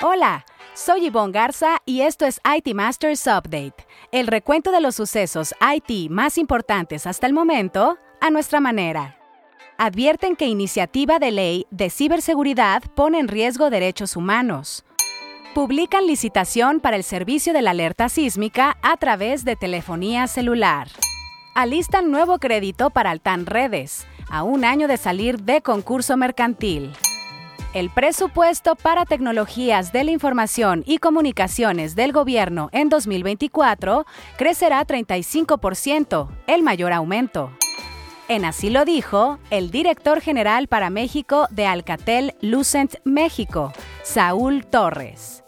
Hola, soy Yvonne Garza y esto es IT Masters Update, el recuento de los sucesos IT más importantes hasta el momento a nuestra manera. Advierten que iniciativa de ley de ciberseguridad pone en riesgo derechos humanos. Publican licitación para el servicio de la alerta sísmica a través de telefonía celular. Alistan nuevo crédito para Altan Redes, a un año de salir de concurso mercantil. El presupuesto para tecnologías de la información y comunicaciones del gobierno en 2024 crecerá 35%, el mayor aumento. En así lo dijo el director general para México de Alcatel Lucent México, Saúl Torres.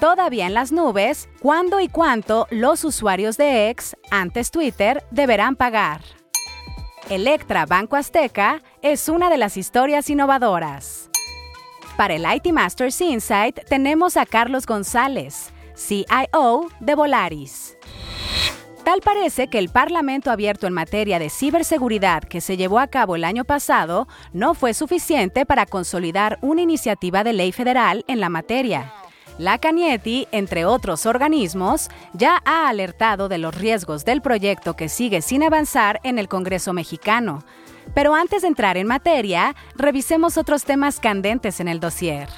Todavía en las nubes, cuándo y cuánto los usuarios de X, antes Twitter, deberán pagar. Electra Banco Azteca es una de las historias innovadoras. Para el IT Masters Insight tenemos a Carlos González, CIO de Volaris. Tal parece que el Parlamento abierto en materia de ciberseguridad que se llevó a cabo el año pasado no fue suficiente para consolidar una iniciativa de ley federal en la materia. La Canieti, entre otros organismos, ya ha alertado de los riesgos del proyecto que sigue sin avanzar en el Congreso mexicano, pero antes de entrar en materia, revisemos otros temas candentes en el dossier.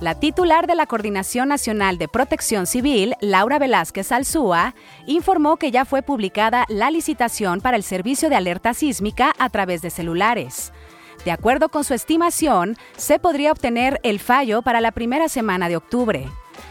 La titular de la Coordinación Nacional de Protección Civil, Laura Velázquez Alzúa, informó que ya fue publicada la licitación para el servicio de alerta sísmica a través de celulares. De acuerdo con su estimación, se podría obtener el fallo para la primera semana de octubre.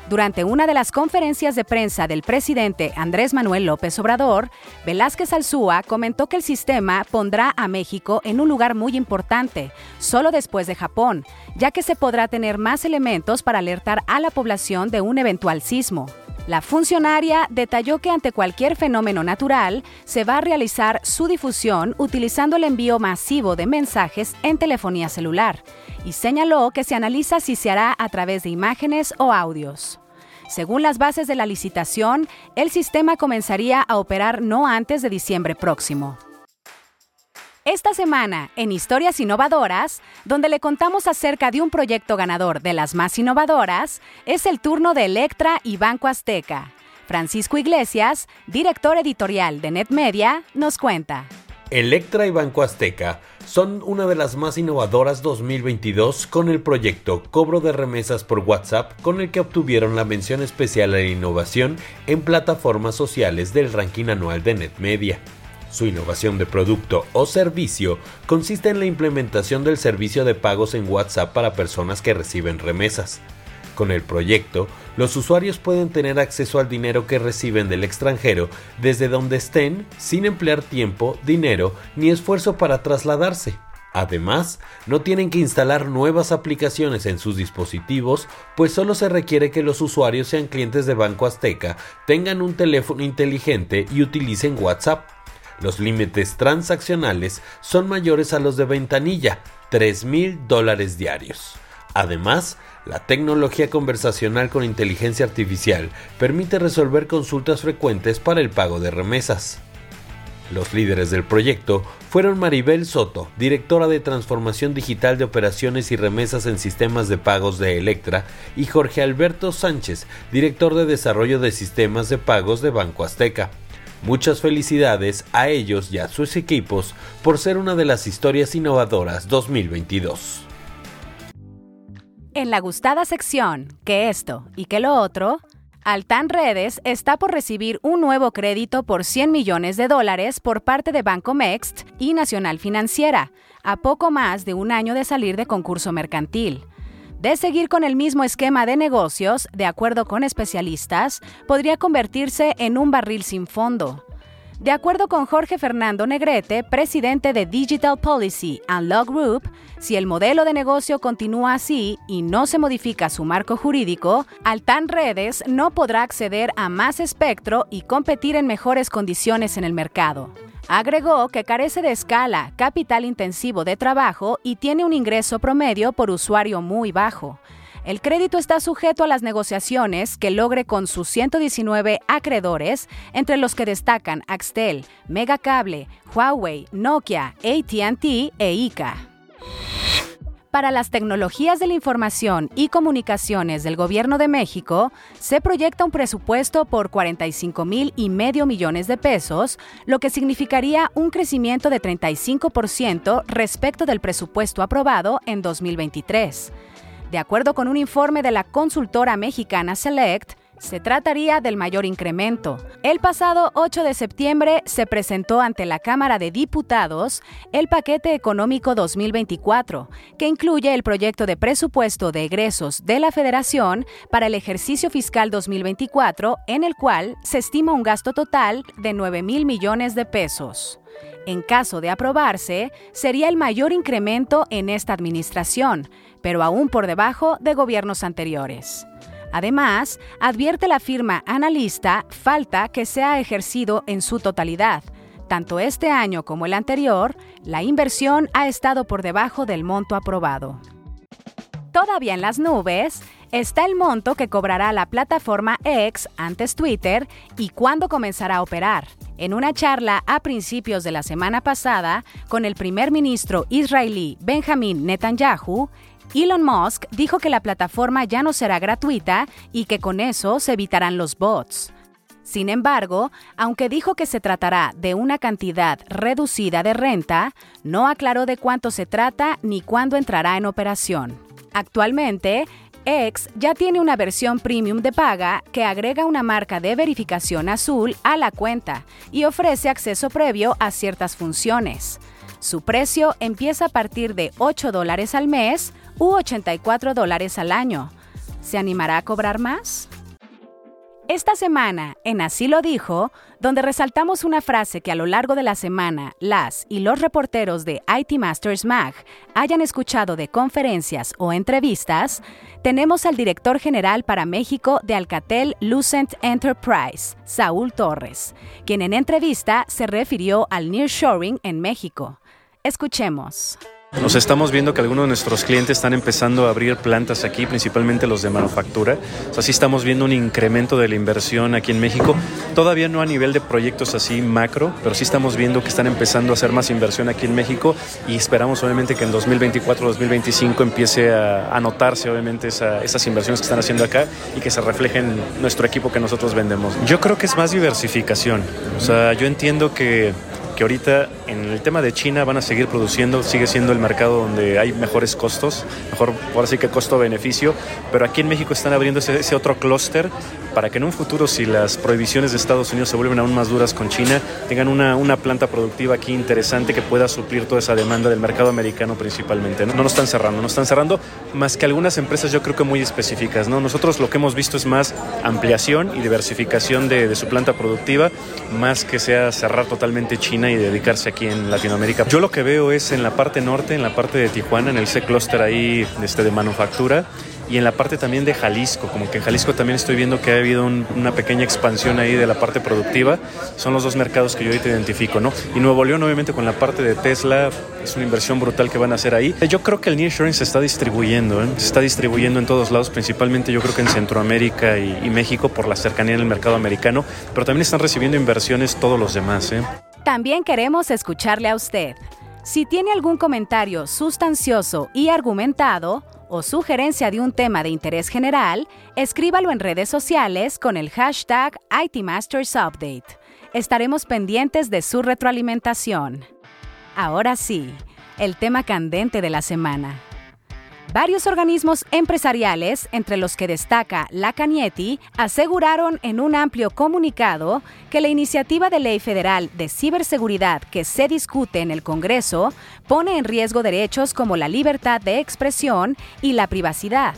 Durante una de las conferencias de prensa del presidente Andrés Manuel López Obrador, Velázquez Alzúa comentó que el sistema pondrá a México en un lugar muy importante, solo después de Japón, ya que se podrá tener más elementos para alertar a la población de un eventual sismo. La funcionaria detalló que ante cualquier fenómeno natural se va a realizar su difusión utilizando el envío masivo de mensajes en telefonía celular y señaló que se analiza si se hará a través de imágenes o audios. Según las bases de la licitación, el sistema comenzaría a operar no antes de diciembre próximo. Esta semana, en Historias Innovadoras, donde le contamos acerca de un proyecto ganador de las más innovadoras, es el turno de Electra y Banco Azteca. Francisco Iglesias, director editorial de NetMedia, nos cuenta. Electra y Banco Azteca son una de las más innovadoras 2022 con el proyecto Cobro de Remesas por WhatsApp con el que obtuvieron la mención especial a la innovación en plataformas sociales del ranking anual de NetMedia. Su innovación de producto o servicio consiste en la implementación del servicio de pagos en WhatsApp para personas que reciben remesas. Con el proyecto, los usuarios pueden tener acceso al dinero que reciben del extranjero desde donde estén sin emplear tiempo, dinero ni esfuerzo para trasladarse. Además, no tienen que instalar nuevas aplicaciones en sus dispositivos, pues solo se requiere que los usuarios sean clientes de Banco Azteca, tengan un teléfono inteligente y utilicen WhatsApp. Los límites transaccionales son mayores a los de ventanilla, 3 mil dólares diarios. Además, la tecnología conversacional con inteligencia artificial permite resolver consultas frecuentes para el pago de remesas. Los líderes del proyecto fueron Maribel Soto, directora de Transformación Digital de Operaciones y Remesas en Sistemas de Pagos de Electra, y Jorge Alberto Sánchez, director de Desarrollo de Sistemas de Pagos de Banco Azteca. Muchas felicidades a ellos y a sus equipos por ser una de las historias innovadoras 2022. En la gustada sección, que esto y que lo otro, Altan Redes está por recibir un nuevo crédito por 100 millones de dólares por parte de Banco Mext y Nacional Financiera, a poco más de un año de salir de concurso mercantil. De seguir con el mismo esquema de negocios, de acuerdo con especialistas, podría convertirse en un barril sin fondo. De acuerdo con Jorge Fernando Negrete, presidente de Digital Policy and Law Group, si el modelo de negocio continúa así y no se modifica su marco jurídico, Altan Redes no podrá acceder a más espectro y competir en mejores condiciones en el mercado. Agregó que carece de escala, capital intensivo de trabajo y tiene un ingreso promedio por usuario muy bajo. El crédito está sujeto a las negociaciones que logre con sus 119 acreedores, entre los que destacan Axtel, Megacable, Huawei, Nokia, ATT e ICA. Para las tecnologías de la información y comunicaciones del Gobierno de México, se proyecta un presupuesto por 45 mil y medio millones de pesos, lo que significaría un crecimiento de 35% respecto del presupuesto aprobado en 2023. De acuerdo con un informe de la consultora mexicana Select, se trataría del mayor incremento. El pasado 8 de septiembre se presentó ante la Cámara de Diputados el paquete económico 2024, que incluye el proyecto de presupuesto de egresos de la Federación para el ejercicio fiscal 2024, en el cual se estima un gasto total de 9 mil millones de pesos. En caso de aprobarse, sería el mayor incremento en esta administración, pero aún por debajo de gobiernos anteriores. Además, advierte la firma analista falta que sea ejercido en su totalidad. Tanto este año como el anterior, la inversión ha estado por debajo del monto aprobado. Todavía en las nubes está el monto que cobrará la plataforma X, antes Twitter, y cuándo comenzará a operar. En una charla a principios de la semana pasada con el primer ministro israelí Benjamin Netanyahu, Elon Musk dijo que la plataforma ya no será gratuita y que con eso se evitarán los bots. Sin embargo, aunque dijo que se tratará de una cantidad reducida de renta, no aclaró de cuánto se trata ni cuándo entrará en operación. Actualmente, X ya tiene una versión premium de paga que agrega una marca de verificación azul a la cuenta y ofrece acceso previo a ciertas funciones. Su precio empieza a partir de 8 dólares al mes u 84 dólares al año. ¿Se animará a cobrar más? Esta semana, en Así lo dijo, donde resaltamos una frase que a lo largo de la semana las y los reporteros de IT Masters Mag hayan escuchado de conferencias o entrevistas, tenemos al director general para México de Alcatel Lucent Enterprise, Saúl Torres, quien en entrevista se refirió al nearshoring en México. Escuchemos. Nos estamos viendo que algunos de nuestros clientes están empezando a abrir plantas aquí, principalmente los de manufactura. O sea, sí estamos viendo un incremento de la inversión aquí en México. Todavía no a nivel de proyectos así macro, pero sí estamos viendo que están empezando a hacer más inversión aquí en México y esperamos obviamente que en 2024-2025 empiece a, notarse obviamente esas inversiones que están haciendo acá y que se reflejen en nuestro equipo que nosotros vendemos. Yo creo que es más diversificación. O sea, yo entiendo que que ahorita en el tema de China van a seguir produciendo, sigue siendo el mercado donde hay mejores costos, mejor, ahora sí que costo-beneficio, pero aquí en México están abriendo ese, otro clúster para que en un futuro, si las prohibiciones de Estados Unidos se vuelven aún más duras con China, tengan una, una planta productiva aquí interesante que pueda suplir toda esa demanda del mercado americano principalmente. No, no nos están cerrando, no están cerrando, más que algunas empresas yo creo que muy específicas. ¿no? Nosotros lo que hemos visto es más ampliación y diversificación de, de su planta productiva, más que sea cerrar totalmente China y dedicarse aquí en Latinoamérica. Yo lo que veo es en la parte norte, en la parte de Tijuana, en el C-Cluster ahí este, de manufactura y en la parte también de Jalisco, como que en Jalisco también estoy viendo que ha habido una pequeña expansión ahí de la parte productiva, son los dos mercados que yo ahorita identifico, ¿no? Y Nuevo León obviamente con la parte de Tesla es una inversión brutal que van a hacer ahí. Yo creo que el nearshoring se está distribuyendo, ¿eh? se está distribuyendo en todos lados, principalmente yo creo que en Centroamérica y, México por la cercanía en el mercado americano, pero también están recibiendo inversiones todos los demás, ¿eh? También queremos escucharle a usted. Si tiene algún comentario sustancioso y argumentado, o sugerencia de un tema de interés general, escríbalo en redes sociales con el hashtag ITMastersUpdate. Estaremos pendientes de su retroalimentación. Ahora sí, el tema candente de la semana. Varios organismos empresariales, entre los que destaca la Canieti, aseguraron en un amplio comunicado que la iniciativa de ley federal de ciberseguridad que se discute en el Congreso pone en riesgo derechos como la libertad de expresión y la privacidad.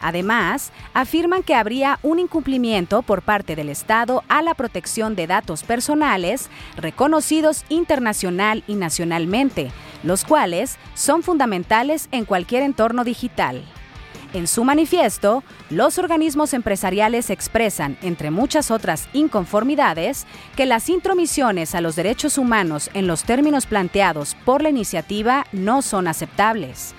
Además, afirman que habría un incumplimiento por parte del Estado a la protección de datos personales reconocidos internacional y nacionalmente, los cuales son fundamentales en cualquier entorno digital. En su manifiesto, los organismos empresariales expresan, entre muchas otras inconformidades, que las intromisiones a los derechos humanos en los términos planteados por la iniciativa no son aceptables.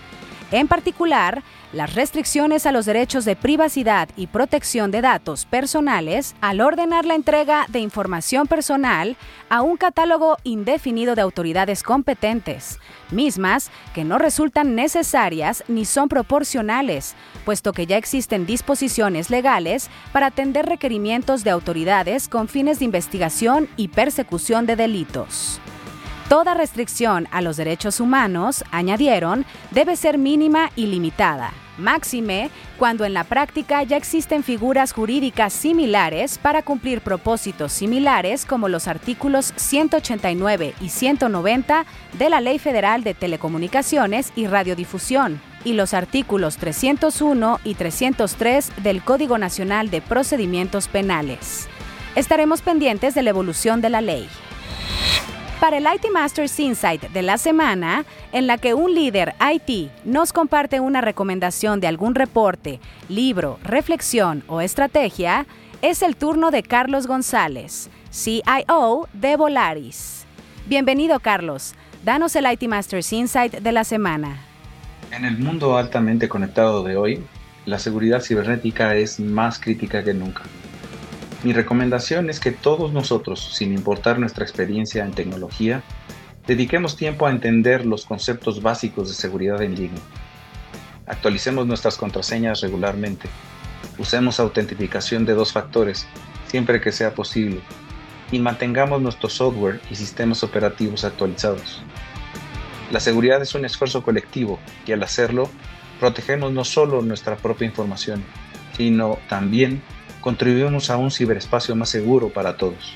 En particular, las restricciones a los derechos de privacidad y protección de datos personales al ordenar la entrega de información personal a un catálogo indefinido de autoridades competentes, mismas que no resultan necesarias ni son proporcionales, puesto que ya existen disposiciones legales para atender requerimientos de autoridades con fines de investigación y persecución de delitos. Toda restricción a los derechos humanos, añadieron, debe ser mínima y limitada, máxime cuando en la práctica ya existen figuras jurídicas similares para cumplir propósitos similares como los artículos 189 y 190 de la Ley Federal de Telecomunicaciones y Radiodifusión y los artículos 301 y 303 del Código Nacional de Procedimientos Penales. Estaremos pendientes de la evolución de la ley. Para el IT Masters Insight de la semana, en la que un líder IT nos comparte una recomendación de algún reporte, libro, reflexión o estrategia, es el turno de Carlos González, CIO de Volaris. Bienvenido Carlos, danos el IT Masters Insight de la semana. En el mundo altamente conectado de hoy, la seguridad cibernética es más crítica que nunca. Mi recomendación es que todos nosotros, sin importar nuestra experiencia en tecnología, dediquemos tiempo a entender los conceptos básicos de seguridad en línea. Actualicemos nuestras contraseñas regularmente. Usemos autentificación de dos factores siempre que sea posible. Y mantengamos nuestro software y sistemas operativos actualizados. La seguridad es un esfuerzo colectivo y al hacerlo, protegemos no solo nuestra propia información, sino también contribuimos a un ciberespacio más seguro para todos.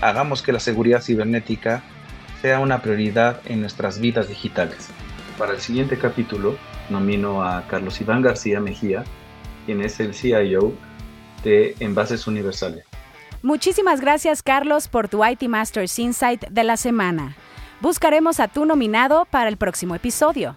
Hagamos que la seguridad cibernética sea una prioridad en nuestras vidas digitales. Para el siguiente capítulo, nomino a Carlos Iván García Mejía, quien es el CIO de Envases Universales. Muchísimas gracias Carlos por tu IT Masters Insight de la semana. Buscaremos a tu nominado para el próximo episodio.